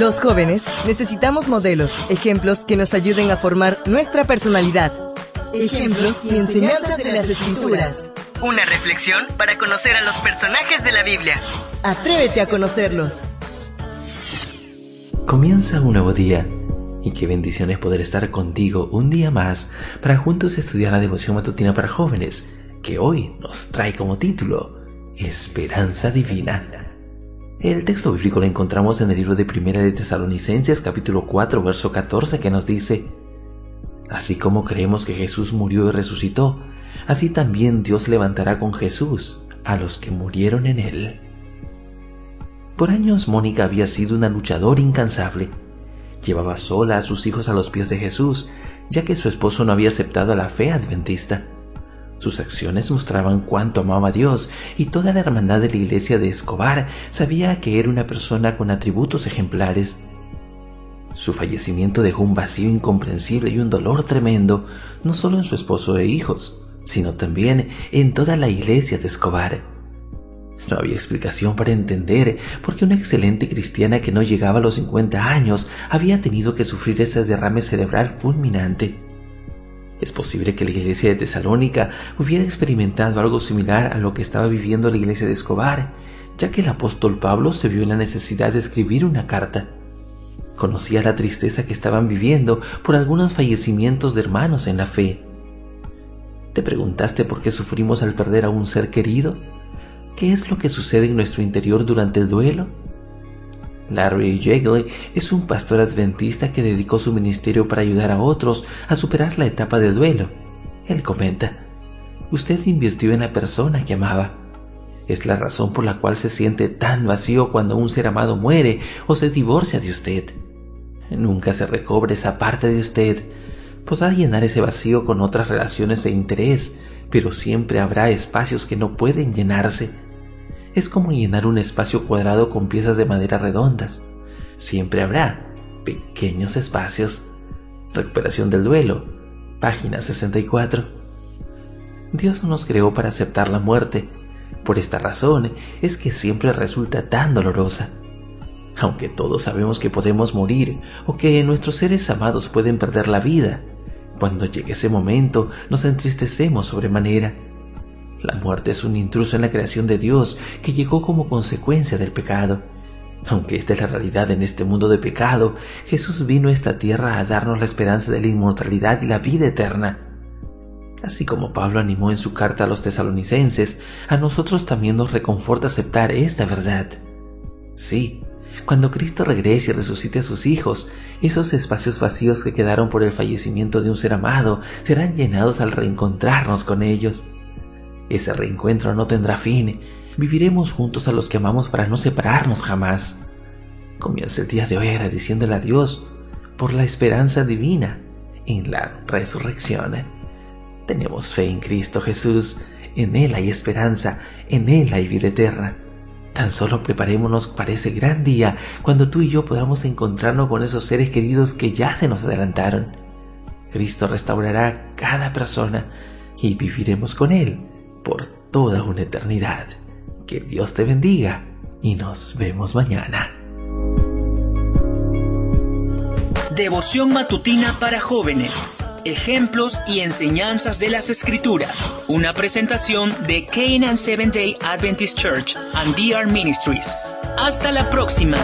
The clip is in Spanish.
Los jóvenes necesitamos modelos, ejemplos que nos ayuden a formar nuestra personalidad. Ejemplos y enseñanzas de las escrituras. Una reflexión para conocer a los personajes de la Biblia. Atrévete a conocerlos. Comienza un nuevo día y qué bendición es poder estar contigo un día más para juntos estudiar la devoción matutina para jóvenes, que hoy nos trae como título Esperanza Divina. El texto bíblico lo encontramos en el libro de Primera de Tesalonicenses capítulo 4 verso 14 que nos dice, Así como creemos que Jesús murió y resucitó, así también Dios levantará con Jesús a los que murieron en él. Por años Mónica había sido una luchadora incansable. Llevaba sola a sus hijos a los pies de Jesús, ya que su esposo no había aceptado la fe adventista. Sus acciones mostraban cuánto amaba a Dios y toda la hermandad de la iglesia de Escobar sabía que era una persona con atributos ejemplares. Su fallecimiento dejó un vacío incomprensible y un dolor tremendo, no solo en su esposo e hijos, sino también en toda la iglesia de Escobar. No había explicación para entender por qué una excelente cristiana que no llegaba a los 50 años había tenido que sufrir ese derrame cerebral fulminante. Es posible que la iglesia de Tesalónica hubiera experimentado algo similar a lo que estaba viviendo la iglesia de Escobar, ya que el apóstol Pablo se vio en la necesidad de escribir una carta. Conocía la tristeza que estaban viviendo por algunos fallecimientos de hermanos en la fe. ¿Te preguntaste por qué sufrimos al perder a un ser querido? ¿Qué es lo que sucede en nuestro interior durante el duelo? Larry Yeagley es un pastor adventista que dedicó su ministerio para ayudar a otros a superar la etapa de duelo. Él comenta, usted invirtió en la persona que amaba. Es la razón por la cual se siente tan vacío cuando un ser amado muere o se divorcia de usted. Nunca se recobre esa parte de usted. Podrá llenar ese vacío con otras relaciones de interés, pero siempre habrá espacios que no pueden llenarse es como llenar un espacio cuadrado con piezas de madera redondas. Siempre habrá pequeños espacios. Recuperación del duelo. Página 64. Dios no nos creó para aceptar la muerte. Por esta razón es que siempre resulta tan dolorosa. Aunque todos sabemos que podemos morir o que nuestros seres amados pueden perder la vida, cuando llegue ese momento nos entristecemos sobremanera la muerte es un intruso en la creación de Dios que llegó como consecuencia del pecado. Aunque esta es la realidad en este mundo de pecado, Jesús vino a esta tierra a darnos la esperanza de la inmortalidad y la vida eterna. Así como Pablo animó en su carta a los tesalonicenses, a nosotros también nos reconforta aceptar esta verdad. Sí, cuando Cristo regrese y resucite a sus hijos, esos espacios vacíos que quedaron por el fallecimiento de un ser amado serán llenados al reencontrarnos con ellos. Ese reencuentro no tendrá fin. Viviremos juntos a los que amamos para no separarnos jamás. Comienza el día de hoy agradeciéndole a Dios por la esperanza divina en la resurrección. Tenemos fe en Cristo Jesús, en Él hay esperanza, en Él hay vida eterna. Tan solo preparémonos para ese gran día cuando tú y yo podamos encontrarnos con esos seres queridos que ya se nos adelantaron. Cristo restaurará cada persona y viviremos con Él por toda una eternidad. Que Dios te bendiga y nos vemos mañana. Devoción matutina para jóvenes. Ejemplos y enseñanzas de las Escrituras. Una presentación de Canaan Seventh Day Adventist Church and DR Ministries. Hasta la próxima.